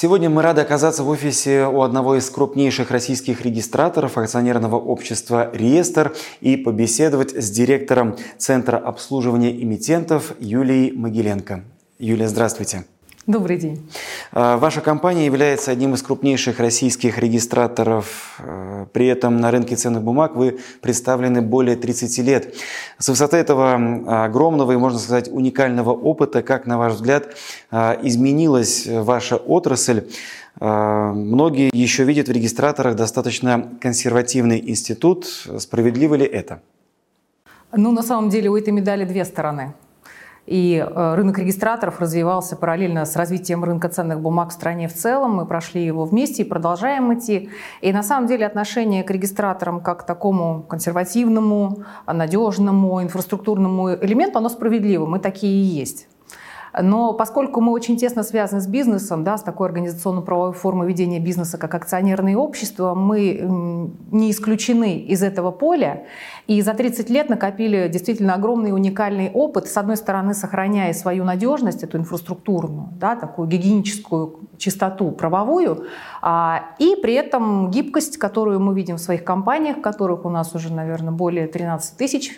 Сегодня мы рады оказаться в офисе у одного из крупнейших российских регистраторов акционерного общества «Реестр» и побеседовать с директором Центра обслуживания эмитентов Юлией Могиленко. Юлия, здравствуйте. Добрый день. А, ваша компания является одним из крупнейших российских регистраторов. А, при этом на рынке ценных бумаг вы представлены более 30 лет. С высоты этого огромного и, можно сказать, уникального опыта, как, на ваш взгляд, а, изменилась ваша отрасль? Многие еще видят в регистраторах достаточно консервативный институт. Справедливо ли это? Ну, на самом деле, у этой медали две стороны. И э, рынок регистраторов развивался параллельно с развитием рынка ценных бумаг в стране в целом. Мы прошли его вместе и продолжаем идти. И на самом деле отношение к регистраторам как к такому консервативному, надежному, инфраструктурному элементу, оно справедливо. Мы такие и есть. Но поскольку мы очень тесно связаны с бизнесом, да, с такой организационно-правовой формой ведения бизнеса, как акционерные общества, мы не исключены из этого поля. И за 30 лет накопили действительно огромный уникальный опыт, с одной стороны, сохраняя свою надежность, эту инфраструктурную, да, такую гигиеническую чистоту правовую, а, и при этом гибкость, которую мы видим в своих компаниях, которых у нас уже, наверное, более 13 тысяч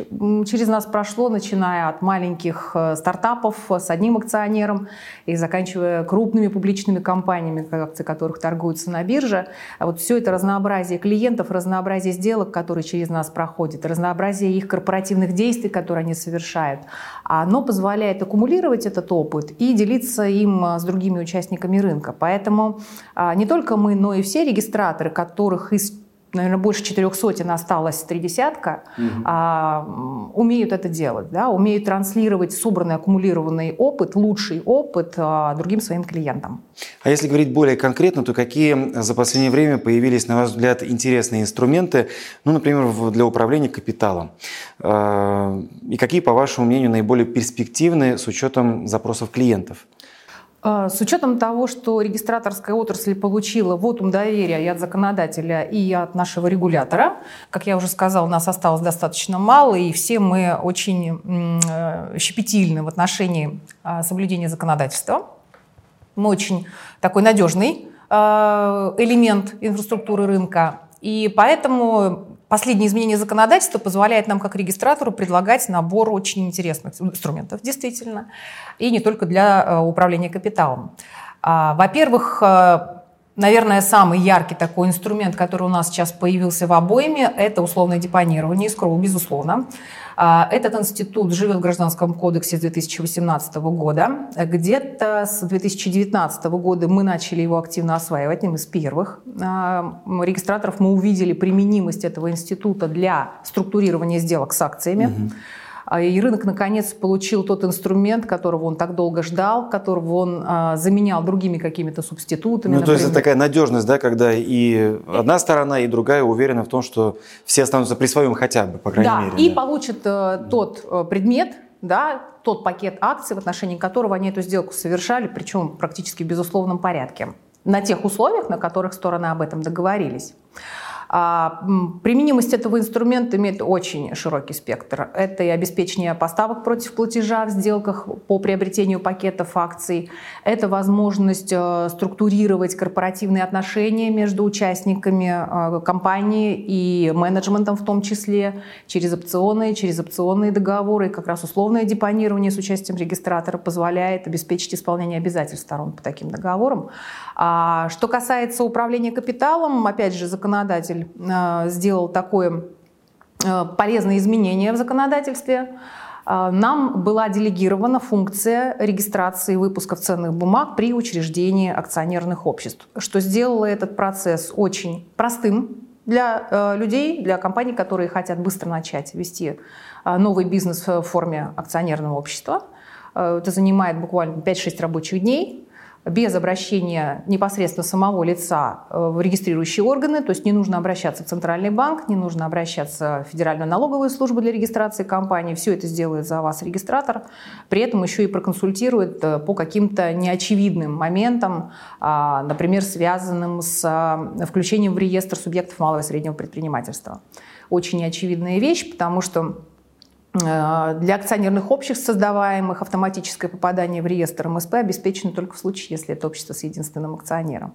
через нас прошло, начиная от маленьких э, стартапов с одним акционером и заканчивая крупными публичными компаниями, акции которых торгуются на бирже. А вот все это разнообразие клиентов, разнообразие сделок, которые через нас проходят, разнообразие их корпоративных действий, которые они совершают, оно позволяет аккумулировать этот опыт и делиться им с другими участниками рынка. Поэтому а, не только мы, но и все регистраторы, которых из наверное, больше четырех сотен осталось три десятка, угу. а, умеют это делать, да, умеют транслировать собранный, аккумулированный опыт, лучший опыт а, другим своим клиентам. А если говорить более конкретно, то какие за последнее время появились, на ваш взгляд, интересные инструменты, ну, например, для управления капиталом? А, и какие, по вашему мнению, наиболее перспективны с учетом запросов клиентов? А, с учетом того, что регистраторская отрасль получила вотум доверия и от законодателя, и от нашего регулятора, как я уже сказала, нас осталось достаточно мало, и все мы очень э, щепетильны в отношении а, соблюдения законодательства. Мы очень такой надежный э, элемент инфраструктуры рынка. И поэтому Последние изменения законодательства позволяют нам, как регистратору, предлагать набор очень интересных инструментов, действительно, и не только для э, управления капиталом. А, во-первых, э, Наверное, самый яркий такой инструмент, который у нас сейчас появился в обойме, это условное депонирование, искроу, безусловно. А, этот институт живет в Гражданском кодексе с 2018 года. Где-то с 2019 года мы начали его активно осваивать, одним из первых а, регистраторов. Мы увидели применимость этого института для структурирования сделок с акциями. Угу. А, и рынок наконец получил тот инструмент, которого он так долго ждал, которого он а, заменял другими какими-то субститутами. Ну, например. то есть это такая надежность, да, когда и одна сторона, и другая уверена в том, что все останутся при своем хотя бы, по крайней да, мере. И да, и получат э, тот э, предмет, да, тот пакет акций, в отношении которого они эту сделку совершали, причем практически в безусловном порядке, на тех условиях, на которых стороны об этом договорились. А, применимость этого инструмента имеет очень широкий спектр. Это и обеспечение поставок против платежа в сделках по приобретению пакетов акций, это возможность э, структурировать корпоративные отношения между участниками э, компании и менеджментом в том числе, через опционные, через опционные договоры. И как раз условное депонирование с участием регистратора позволяет обеспечить исполнение обязательств сторон по таким договорам. А что касается управления капиталом, опять же, законодатель законодатель э, сделал такое э, полезное изменение в законодательстве, э, нам была делегирована функция регистрации выпусков ценных бумаг при учреждении акционерных обществ, что сделало этот процесс очень простым для людей, для компаний, которые хотят быстро начать вести новый бизнес в форме акционерного общества. Это занимает буквально 5-6 рабочих дней без обращения непосредственно самого лица э, в регистрирующие органы, то есть не нужно обращаться в Центральный банк, не нужно обращаться в Федеральную налоговую службу для регистрации компании, все это сделает за вас регистратор, при этом еще и проконсультирует э, по каким-то неочевидным моментам, а, например, связанным с э, включением в реестр субъектов малого и среднего предпринимательства. Очень неочевидная вещь, потому что для акционерных обществ, создаваемых, автоматическое попадание в реестр МСП обеспечено только в случае, если это общество с единственным акционером.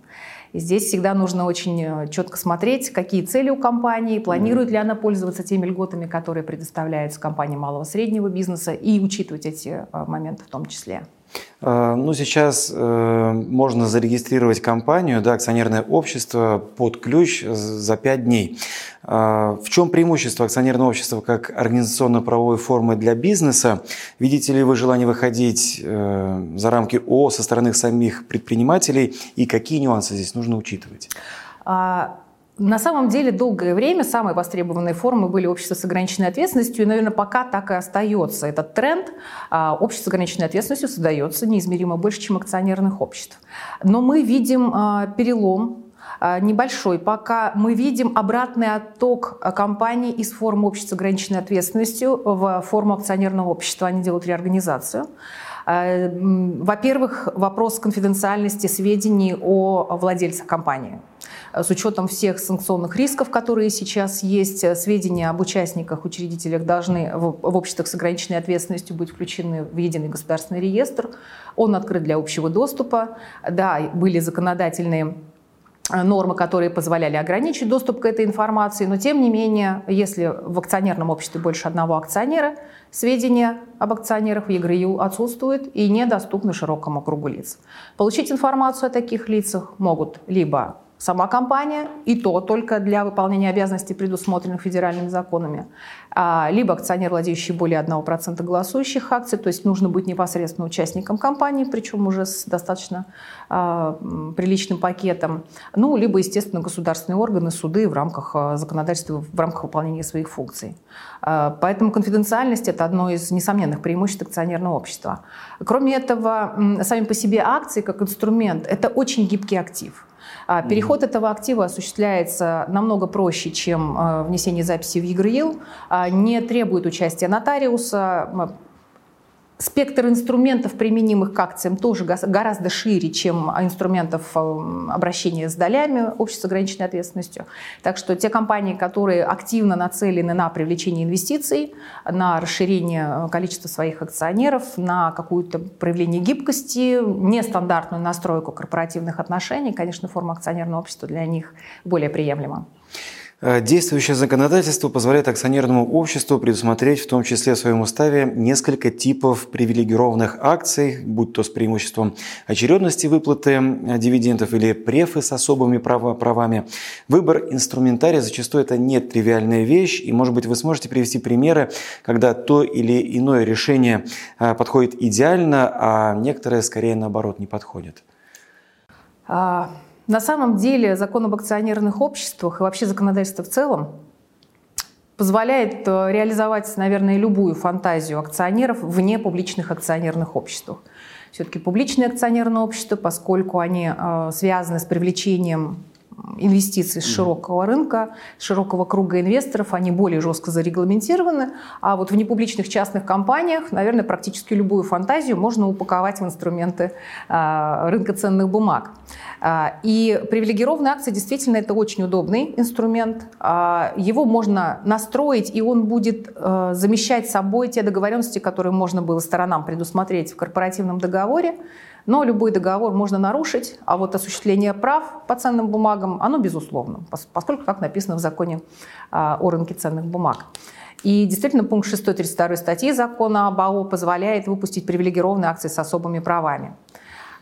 И здесь всегда нужно очень э, четко смотреть, какие цели у компании, планирует ли она пользоваться теми льготами, которые предоставляются компании малого и среднего бизнеса, и учитывать эти э, моменты в том числе. А, ну, сейчас э, можно зарегистрировать компанию, да, акционерное общество под ключ за 5 дней. Э, в чем преимущество акционерного общества как организационно-правовой формы для бизнеса? Видите ли вы желание выходить э, за рамки ООО со стороны самих предпринимателей и какие нюансы здесь нужно учитывать? На самом деле долгое время самые востребованные формы были общества с ограниченной ответственностью, и, наверное, пока так и остается этот тренд. А, общество с ограниченной ответственностью создается неизмеримо больше, чем акционерных обществ. Но мы видим а, перелом а, небольшой. Пока мы видим обратный отток компаний из формы общества с ограниченной ответственностью в форму акционерного общества. Они делают реорганизацию. Во-первых, вопрос конфиденциальности сведений о владельцах компании. Э, с учетом всех санкционных рисков, которые сейчас есть, э, сведения об участниках, учредителях должны в, в обществах с ограниченной ответственностью быть включены в единый государственный реестр. Он открыт для общего доступа. Да, были законодательные э, нормы, которые позволяли ограничить доступ к этой информации, но тем не менее, если в акционерном обществе больше одного акционера, сведения об акционерах в ЕГРЮ отсутствуют и недоступны широкому кругу лиц. Получить информацию о таких лицах могут либо сама компания, и то только для выполнения обязанностей, предусмотренных федеральными законами, а, либо акционер, владеющий более 1% голосующих акций, то есть нужно быть непосредственно участником компании, причем уже с достаточно а, приличным пакетом, ну, либо, естественно, государственные органы, суды в рамках а, законодательства, в рамках выполнения своих функций. Поэтому конфиденциальность – это одно из несомненных преимуществ акционерного общества. Кроме этого, сами по себе акции как инструмент – это очень гибкий актив – переход mm-hmm. этого актива осуществляется намного проще, чем э, внесение записи в ЕГРИЛ, а не требует участия нотариуса, Спектр инструментов, применимых к акциям, тоже гораздо шире, чем инструментов э, обращения с долями общества с ограниченной ответственностью. Так что те компании, которые активно нацелены на привлечение инвестиций, на расширение количества своих акционеров, на какое-то проявление гибкости, нестандартную настройку корпоративных отношений, конечно, форма акционерного общества для них более приемлема. Э, действующее законодательство позволяет акционерному обществу предусмотреть в том числе в своем уставе несколько типов привилегированных акций, будь то с преимуществом очередности выплаты э, дивидендов или префы с особыми правами. Выбор инструментария зачастую это не тривиальная вещь, и, может быть, вы сможете привести примеры, когда то или иное решение э, подходит идеально, а некоторые скорее наоборот не подходят. А, на самом деле закон об акционерных обществах и вообще законодательство в целом позволяет э, реализовать, наверное, любую фантазию акционеров вне публичных акционерных обществ. Все-таки публичные акционерные общества, поскольку они э, связаны с привлечением инвестиций с широкого рынка, широкого круга инвесторов, они более жестко зарегламентированы. А вот в непубличных частных компаниях, наверное, практически любую фантазию можно упаковать в инструменты а, рынка ценных бумаг. А, и привилегированные акции действительно это очень удобный инструмент. А, его можно настроить, и он будет замещать собой те договоренности, которые можно было сторонам предусмотреть в корпоративном договоре. Но любой договор можно нарушить, а вот осуществление прав по ценным бумагам, оно безусловно, поскольку как написано в законе а, о рынке ценных бумаг. И действительно, пункт 632 статьи закона об АО позволяет выпустить привилегированные акции с особыми правами.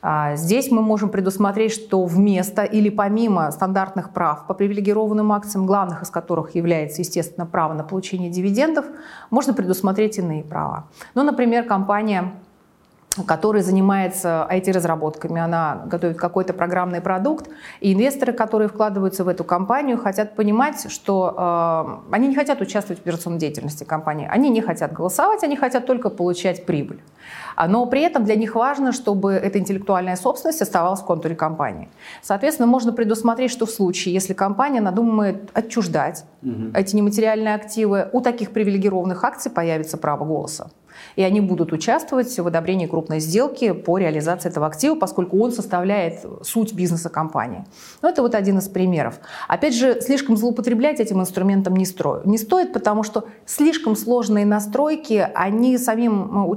А, здесь мы можем предусмотреть, что вместо или помимо стандартных прав по привилегированным акциям, главных из которых является, естественно, право на получение дивидендов, можно предусмотреть иные права. Ну, например, компания который занимается IT-разработками. Она готовит какой-то программный продукт, и инвесторы, которые вкладываются в эту компанию, хотят понимать, что э, они не хотят участвовать в операционной деятельности компании, они не хотят голосовать, они хотят только получать прибыль. А, но при этом для них важно, чтобы эта интеллектуальная собственность оставалась в контуре компании. Соответственно, можно предусмотреть, что в случае, если компания надумает отчуждать угу. эти нематериальные активы, у таких привилегированных акций появится право голоса. И они будут участвовать в одобрении крупной сделки по реализации этого актива, поскольку он составляет суть бизнеса компании. Ну, это вот один из примеров. Опять же, слишком злоупотреблять этим инструментом не, строю, не стоит, потому что слишком сложные настройки, они самим э,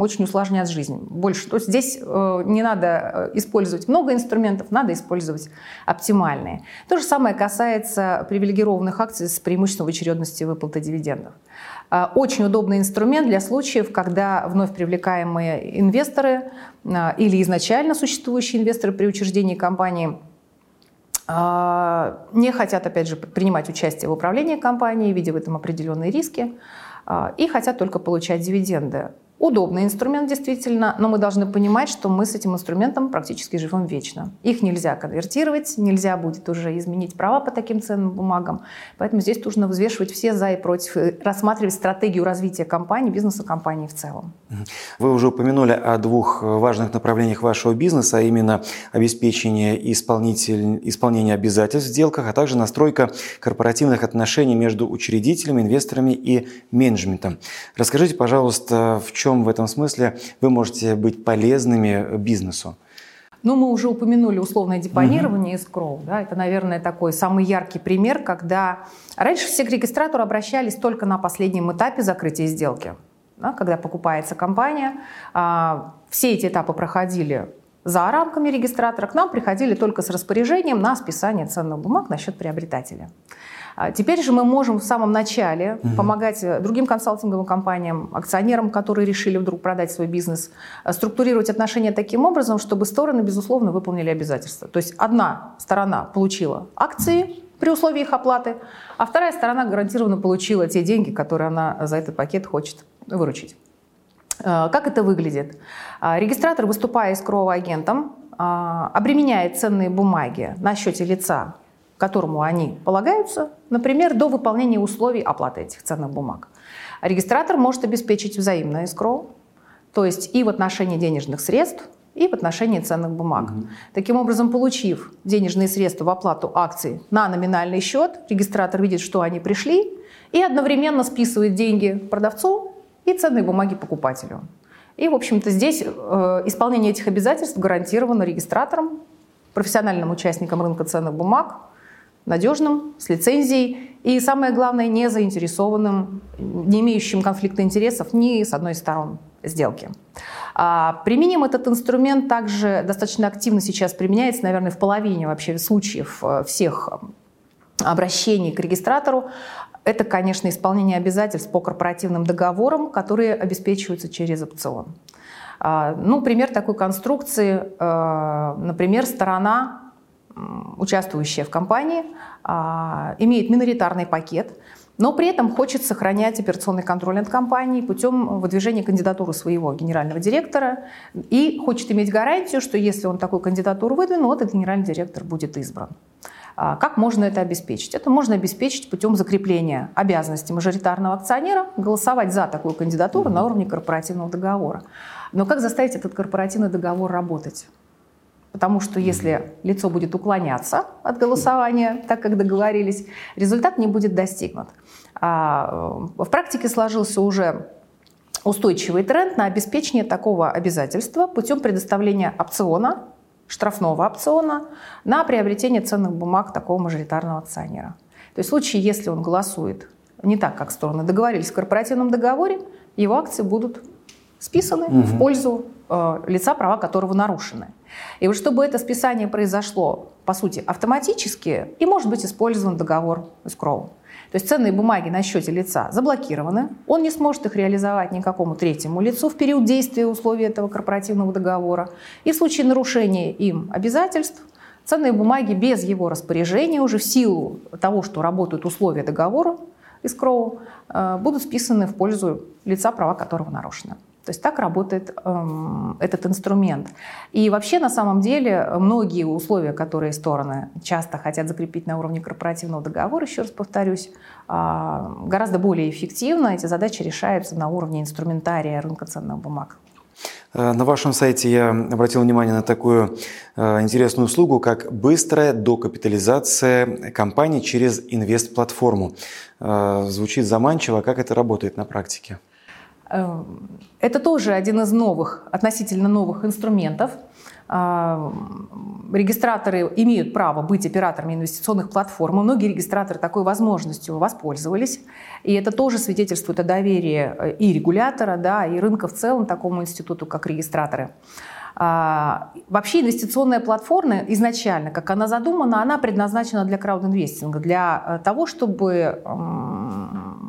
очень усложнят жизнь. Больше. То есть здесь э, не надо э, использовать много инструментов, надо использовать оптимальные. То же самое касается привилегированных акций с преимуществом в очередности выплаты дивидендов. А, очень удобный инструмент для случаев, когда вновь привлекаемые инвесторы или изначально существующие инвесторы при учреждении компании не хотят, опять же, принимать участие в управлении компанией, видя в этом определенные риски, и хотят только получать дивиденды. Удобный инструмент, действительно, но мы должны понимать, что мы с этим инструментом практически живем вечно. Их нельзя конвертировать, нельзя будет уже изменить права по таким ценным бумагам. Поэтому здесь нужно взвешивать все за и против, рассматривать стратегию развития компании, бизнеса компании в целом. Вы уже упомянули о двух важных направлениях вашего бизнеса, а именно обеспечение исполнитель... исполнения обязательств в сделках, а также настройка корпоративных отношений между учредителями, инвесторами и менеджментом. Расскажите, пожалуйста, в чем чем в этом смысле вы можете быть полезными бизнесу? Ну, мы уже упомянули условное депонирование из КРОУ. Да? Это, наверное, такой самый яркий пример, когда раньше все к регистратору обращались только на последнем этапе закрытия сделки. Да? Когда покупается компания, а, все эти этапы проходили за рамками регистратора, к нам приходили только с распоряжением на списание ценных бумаг на счет приобретателя. А теперь же мы можем в самом начале угу. помогать э, другим консалтинговым компаниям, акционерам, которые решили вдруг продать свой бизнес, э, структурировать отношения таким образом, чтобы стороны, безусловно, выполнили обязательства. То есть одна сторона получила акции при условии их оплаты, а вторая сторона гарантированно получила те деньги, которые она за этот пакет хочет выручить. Э, как это выглядит? Регистратор, выступая искровым агентом, обременяет ценные бумаги на счете лица которому они полагаются, например, до выполнения условий оплаты этих ценных бумаг. Регистратор может обеспечить взаимное эскроу, то есть и в отношении денежных средств, и в отношении ценных бумаг. Угу. Таким образом, получив денежные средства в оплату акций на номинальный счет, регистратор видит, что они пришли, и одновременно списывает деньги продавцу и ценные бумаги покупателю. И, в общем-то, здесь э, исполнение этих обязательств гарантировано регистратором, профессиональным участником рынка ценных бумаг, надежным, с лицензией и, самое главное, не заинтересованным, не имеющим конфликта интересов ни с одной из сторон сделки. А, применим этот инструмент также достаточно активно сейчас применяется, наверное, в половине вообще случаев э, всех обращений к регистратору. Это, конечно, исполнение обязательств по корпоративным договорам, которые обеспечиваются через опцион. А, ну, пример такой конструкции, э, например, сторона участвующая в компании, а, имеет миноритарный пакет, но при этом хочет сохранять операционный контроль над компанией путем выдвижения кандидатуры своего генерального директора и хочет иметь гарантию, что если он такую кандидатуру выдвинул, этот генеральный директор будет избран. А, как можно это обеспечить? Это можно обеспечить путем закрепления обязанности мажоритарного акционера голосовать за такую кандидатуру на уровне корпоративного договора. Но как заставить этот корпоративный договор работать? Потому что если лицо будет уклоняться от голосования, так как договорились, результат не будет достигнут. А э, в практике сложился уже устойчивый тренд на обеспечение такого обязательства путем предоставления опциона, штрафного опциона на приобретение ценных бумаг такого мажоритарного акционера. То есть в случае, если он голосует не так, как стороны договорились в корпоративном договоре, его акции будут списаны угу. в пользу э, лица, права которого нарушены. И вот чтобы это списание произошло, по сути, автоматически, и может быть использован договор escrow. То есть ценные бумаги на счете лица заблокированы, он не сможет их реализовать никакому третьему лицу в период действия условий этого корпоративного договора. И в случае нарушения им обязательств ценные бумаги без его распоряжения уже в силу того, что работают условия договора escrow, э, будут списаны в пользу лица, права которого нарушены. То есть так работает эм, этот инструмент. И вообще, на самом деле, многие условия, которые стороны часто хотят закрепить на уровне корпоративного договора, еще раз повторюсь, э, гораздо более эффективно эти задачи решаются на уровне инструментария рынка ценных бумаг. Э, на вашем сайте я обратил внимание на такую э, интересную услугу, как быстрая докапитализация компании через инвест-платформу. Э, звучит заманчиво. Как это работает на практике? Это тоже один из новых, относительно новых инструментов – а, регистраторы имеют право быть операторами инвестиционных платформ. многие регистраторы такой возможностью воспользовались. И это тоже свидетельствует о доверии э, и регулятора, да, и рынка в целом такому институту, как регистраторы. А, вообще инвестиционная платформа изначально, как она задумана, она предназначена для краудинвестинга, для э, того, чтобы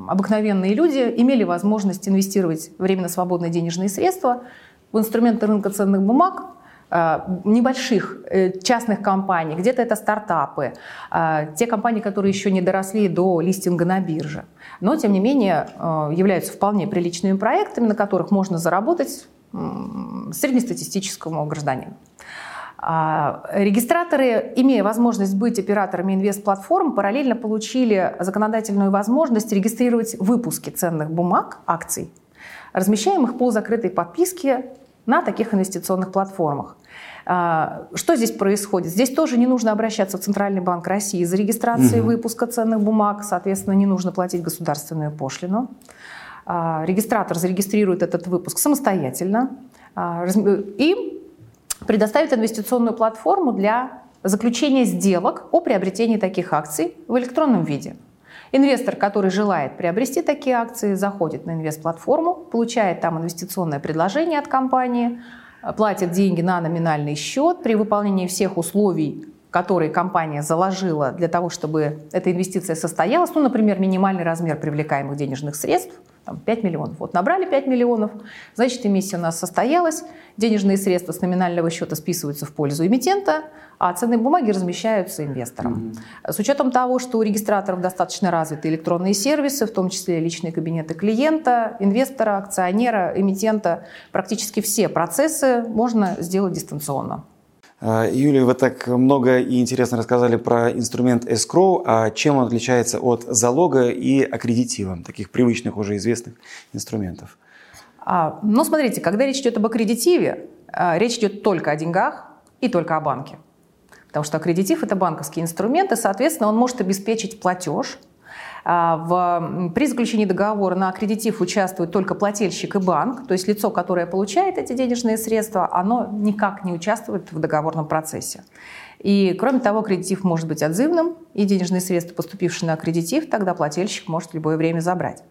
обыкновенные люди имели возможность инвестировать временно свободные денежные средства в инструменты рынка ценных бумаг, Э, небольших э, частных компаний, где-то это стартапы, э, те компании, которые еще не доросли до листинга на бирже, но тем не менее являются вполне приличными проектами, на которых можно заработать среднестатистическому гражданину. А, регистраторы, имея возможность быть операторами инвестплатформ, параллельно получили законодательную возможность регистрировать выпуски ценных бумаг, акций, размещаемых по закрытой подписке на таких инвестиционных платформах. А, что здесь происходит? Здесь тоже не нужно обращаться в Центральный банк России за регистрацией угу. выпуска ценных бумаг, соответственно, не нужно платить государственную пошлину. А, регистратор зарегистрирует этот выпуск самостоятельно и предоставит инвестиционную платформу для заключения сделок о приобретении таких акций в электронном виде. Инвестор, который желает приобрести такие акции, заходит на инвестплатформу, получает там инвестиционное предложение от компании, платит деньги на номинальный счет при выполнении всех условий, которые компания заложила для того, чтобы эта инвестиция состоялась. Ну, например, минимальный размер привлекаемых денежных средств – там, 5 миллионов. Вот набрали 5 миллионов, значит, эмиссия у нас состоялась, денежные средства с номинального счета списываются в пользу эмитента, а ценные бумаги размещаются инвесторам. Mm-hmm. С учетом того, что у регистраторов достаточно развиты электронные сервисы, в том числе личные кабинеты клиента, инвестора, акционера, эмитента, практически все процессы можно сделать дистанционно. А, Юлия, вы так много и интересно рассказали про инструмент escrow, а чем он отличается от залога и аккредитива, таких привычных уже известных инструментов? А, ну, смотрите, когда речь идет об аккредитиве, а, речь идет только о деньгах и только о банке. Потому что аккредитив – это банковский инструмент, и, соответственно, он может обеспечить платеж – в, при заключении договора на аккредитив участвует только плательщик и банк, то есть лицо, которое получает эти денежные средства, оно никак не участвует в договорном процессе. И, кроме того, аккредитив может быть отзывным, и денежные средства, поступившие на аккредитив, тогда плательщик может в любое время забрать.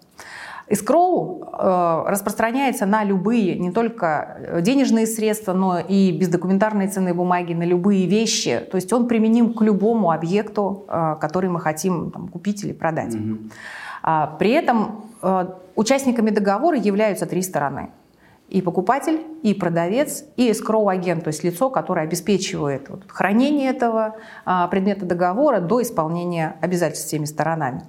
Escrow э, распространяется на любые, не только э, денежные средства, но и бездокументарные ценные бумаги, на любые вещи. То есть он применим к любому объекту, э, который мы хотим там, купить или продать. Mm-hmm. При этом участниками договора являются три стороны. И покупатель, и продавец, и escrow-агент, то есть лицо, которое обеспечивает хранение этого предмета договора до исполнения обязательств всеми сторонами.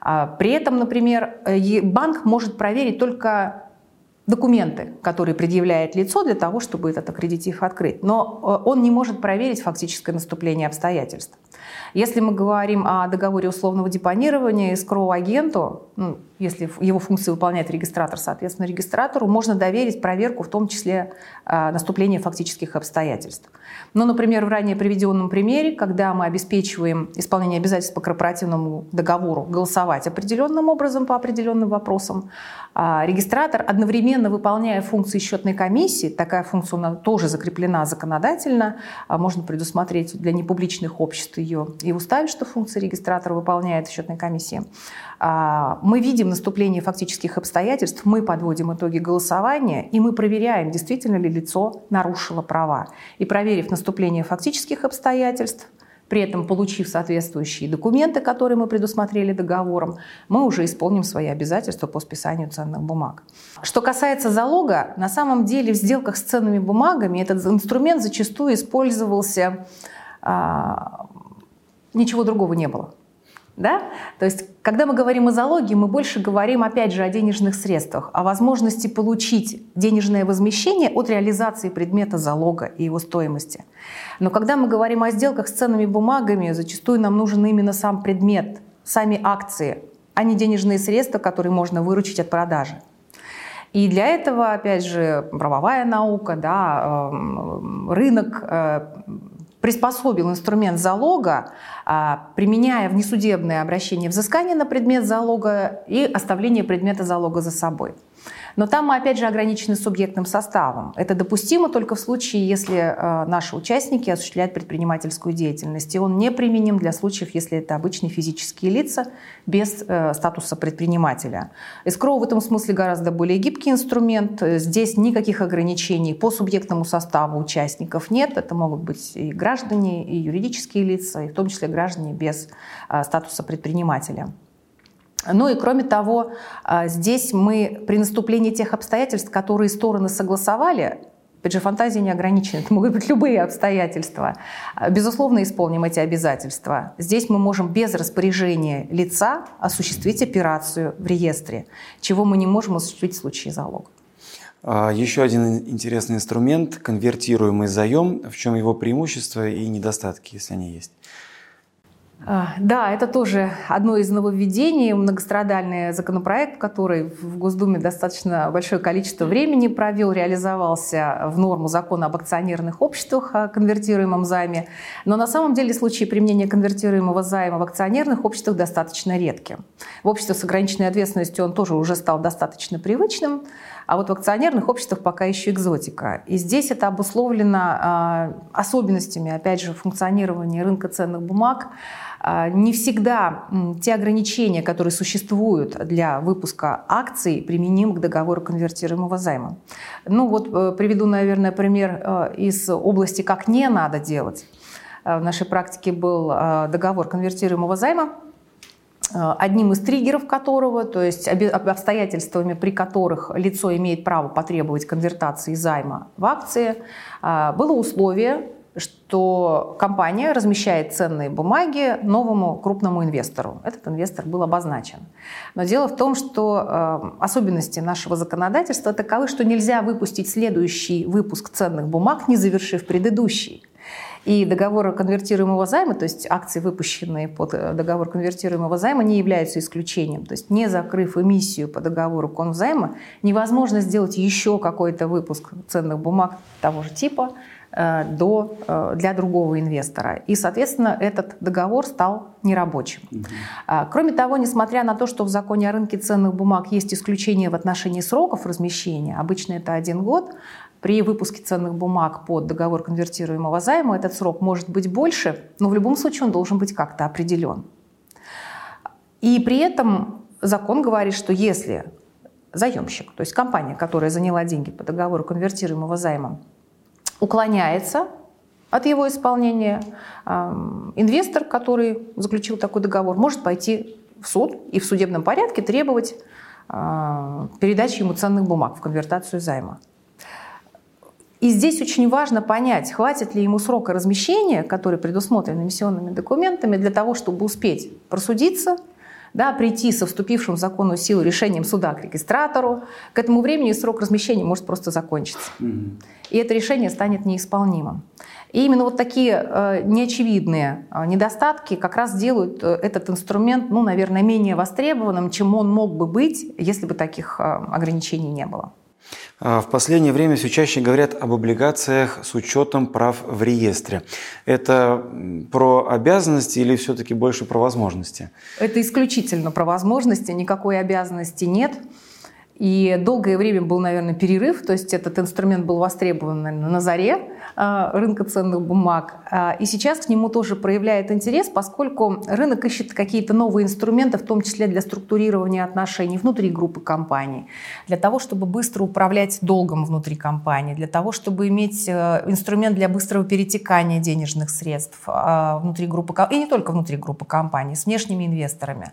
А, при этом, например, э, банк может проверить только документы, которые предъявляет лицо для того, чтобы этот аккредитив открыть. Но э, он не может проверить фактическое наступление обстоятельств. Если мы говорим о договоре условного депонирования, эскроу-агенту, ну, если его функции выполняет регистратор, соответственно, регистратору можно доверить проверку, в том числе э, наступления фактических обстоятельств. Но, например, в ранее приведенном примере, когда мы обеспечиваем исполнение обязательств по корпоративному договору голосовать определенным образом по определенным вопросам, а регистратор, одновременно выполняя функции счетной комиссии, такая функция у нас тоже закреплена законодательно, а можно предусмотреть для непубличных обществ ее и уставить, что функции регистратора выполняет счетной комиссии. А, мы видим наступление фактических обстоятельств, мы подводим итоги голосования, и мы проверяем, действительно ли лицо нарушило права. И проверив наступление фактических обстоятельств, при этом получив соответствующие документы, которые мы предусмотрели договором, мы уже исполним свои обязательства по списанию ценных бумаг. Что касается залога, на самом деле в сделках с ценными бумагами этот инструмент зачастую использовался, а, ничего другого не было. Да? То есть, когда мы говорим о залоге, мы больше говорим, опять же, о денежных средствах, о возможности получить денежное возмещение от реализации предмета залога и его стоимости. Но когда мы говорим о сделках с ценными бумагами, зачастую нам нужен именно сам предмет, сами акции, а не денежные средства, которые можно выручить от продажи. И для этого, опять же, правовая наука, да, эм, рынок э, приспособил инструмент залога, а, применяя внесудебное обращение взыскания на предмет залога и оставление предмета залога за собой. Но там мы, опять же, ограничены субъектным составом. Это допустимо только в случае, если э, наши участники осуществляют предпринимательскую деятельность. И он не применим для случаев, если это обычные физические лица без э, статуса предпринимателя. Эскроу в этом смысле гораздо более гибкий инструмент. Здесь никаких ограничений по субъектному составу участников нет. Это могут быть и граждане, и юридические лица, и в том числе граждане без э, статуса предпринимателя. Ну и кроме того, а, здесь мы при наступлении тех обстоятельств, которые стороны согласовали, Опять же, фантазия не ограничена, это могут быть любые обстоятельства. А, безусловно, исполним эти обязательства. Здесь мы можем без распоряжения лица осуществить операцию в реестре, чего мы не можем осуществить в случае залога. А, еще один интересный инструмент – конвертируемый заем. В чем его преимущества и недостатки, если они есть? А, да, это тоже одно из нововведений, многострадальный законопроект, который в Госдуме достаточно большое количество времени провел, реализовался в норму закона об акционерных обществах о конвертируемом займе. Но на самом деле случаи применения конвертируемого займа в акционерных обществах достаточно редки. В обществе с ограниченной ответственностью он тоже уже стал достаточно привычным, а вот в акционерных обществах пока еще экзотика. И здесь это обусловлено э, особенностями, опять же, функционирования рынка ценных бумаг, а, не всегда те ограничения, которые существуют для выпуска акций, применимы к договору конвертируемого займа. Ну вот э, приведу, наверное, пример э, из области, как не надо делать. Э, в нашей практике был договор конвертируемого займа, одним из триггеров которого, то есть обстоятельствами, при которых лицо имеет право потребовать конвертации займа в акции, было условие что компания размещает ценные бумаги новому крупному инвестору. Этот инвестор был обозначен. Но дело в том, что э, особенности нашего законодательства таковы, что нельзя выпустить следующий выпуск ценных бумаг, не завершив предыдущий. И договор конвертируемого займа, то есть акции, выпущенные под э, договор конвертируемого займа, не являются исключением. То есть не закрыв эмиссию по договору конвзайма, невозможно сделать еще какой-то выпуск ценных бумаг того же типа, Э, до, э, для другого инвестора. И, соответственно, этот договор стал нерабочим. Угу. Кроме того, несмотря на то, что в законе о рынке ценных бумаг есть исключение в отношении сроков размещения, обычно это один год, при выпуске ценных бумаг под договор конвертируемого займа этот срок может быть больше, но в любом случае он должен быть как-то определен. И при этом закон говорит, что если заемщик, то есть компания, которая заняла деньги по договору конвертируемого займа, уклоняется от его исполнения. Инвестор, который заключил такой договор, может пойти в суд и в судебном порядке требовать а, передачи ему ценных бумаг в конвертацию займа. И здесь очень важно понять, хватит ли ему срока размещения, который предусмотрен эмиссионными документами, для того, чтобы успеть просудиться, да, прийти со вступившим в законную силу решением суда к регистратору. К этому времени срок размещения может просто закончиться. Mm-hmm и это решение станет неисполнимым. И именно вот такие э, неочевидные э, недостатки как раз делают э, этот инструмент, ну, наверное, менее востребованным, чем он мог бы быть, если бы таких э, ограничений не было. А в последнее время все чаще говорят об облигациях с учетом прав в реестре. Это про обязанности или все-таки больше про возможности? Это исключительно про возможности, никакой обязанности нет. И долгое время был, наверное, перерыв, то есть этот инструмент был востребован наверное, на заре рынка ценных бумаг. А, и сейчас к нему тоже проявляет интерес, поскольку рынок ищет какие-то новые инструменты, в том числе для структурирования отношений внутри группы компаний, для того, чтобы быстро управлять долгом внутри компании, для того, чтобы иметь э, инструмент для быстрого перетекания денежных средств а, внутри группы, и не только внутри группы компаний, с внешними инвесторами.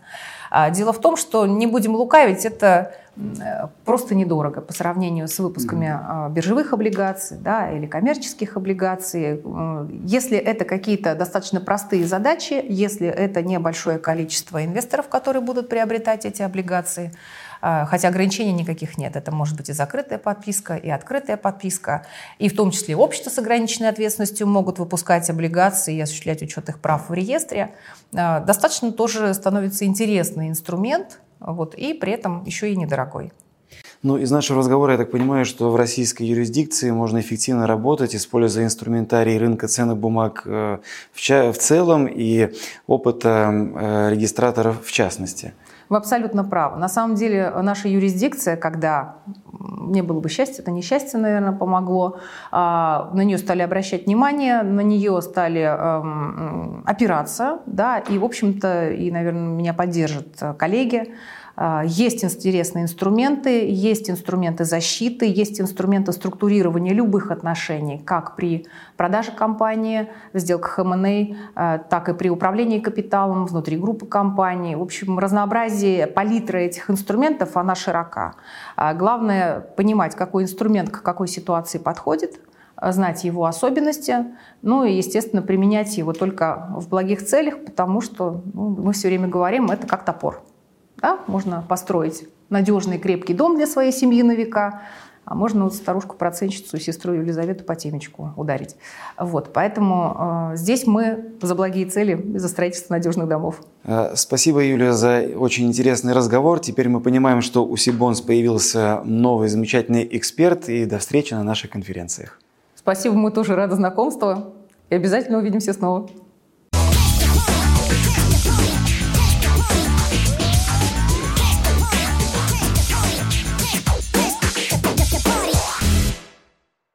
Дело в том, что, не будем лукавить, это Э, просто недорого по сравнению с выпусками mm-hmm. биржевых облигаций да, или коммерческих облигаций. Э, если это какие-то достаточно простые задачи, если это небольшое количество инвесторов, которые будут приобретать эти облигации, хотя ограничений никаких нет. Это может быть и закрытая подписка, и открытая подписка. И в том числе общества с ограниченной ответственностью могут выпускать облигации и осуществлять учет их прав в реестре. Достаточно тоже становится интересный инструмент, вот, и при этом еще и недорогой. Ну, из нашего разговора я так понимаю, что в российской юрисдикции можно эффективно работать, используя инструментарий рынка ценных бумаг э, в, целом и опыта э, регистраторов в частности. Вы абсолютно правы. На самом деле наша юрисдикция, когда не было бы счастья, это несчастье, наверное, помогло. А, на нее стали обращать внимание, на нее стали эм, опираться, да, и, в общем-то, и, наверное, меня поддержат коллеги, а, есть интересные инструменты, есть инструменты защиты, есть инструменты структурирования любых отношений, как при продаже компании, в сделках M&A, а, так и при управлении капиталом внутри группы компаний. В общем, разнообразие палитры этих инструментов, она широка. А, главное понимать, какой инструмент к какой ситуации подходит, знать его особенности, ну и, естественно, применять его только в благих целях, потому что ну, мы все время говорим, это как топор. Да? Можно построить надежный крепкий дом для своей семьи на века, а можно вот старушку-процентщицу, сестру Елизавету по темечку ударить. Вот, поэтому э, здесь мы за благие цели, за строительство надежных домов. Э, спасибо, Юлия, за очень интересный разговор. Теперь мы понимаем, что у Сибонс появился новый замечательный эксперт. И до встречи на наших конференциях. Спасибо, мы тоже рады знакомству. И обязательно увидимся снова.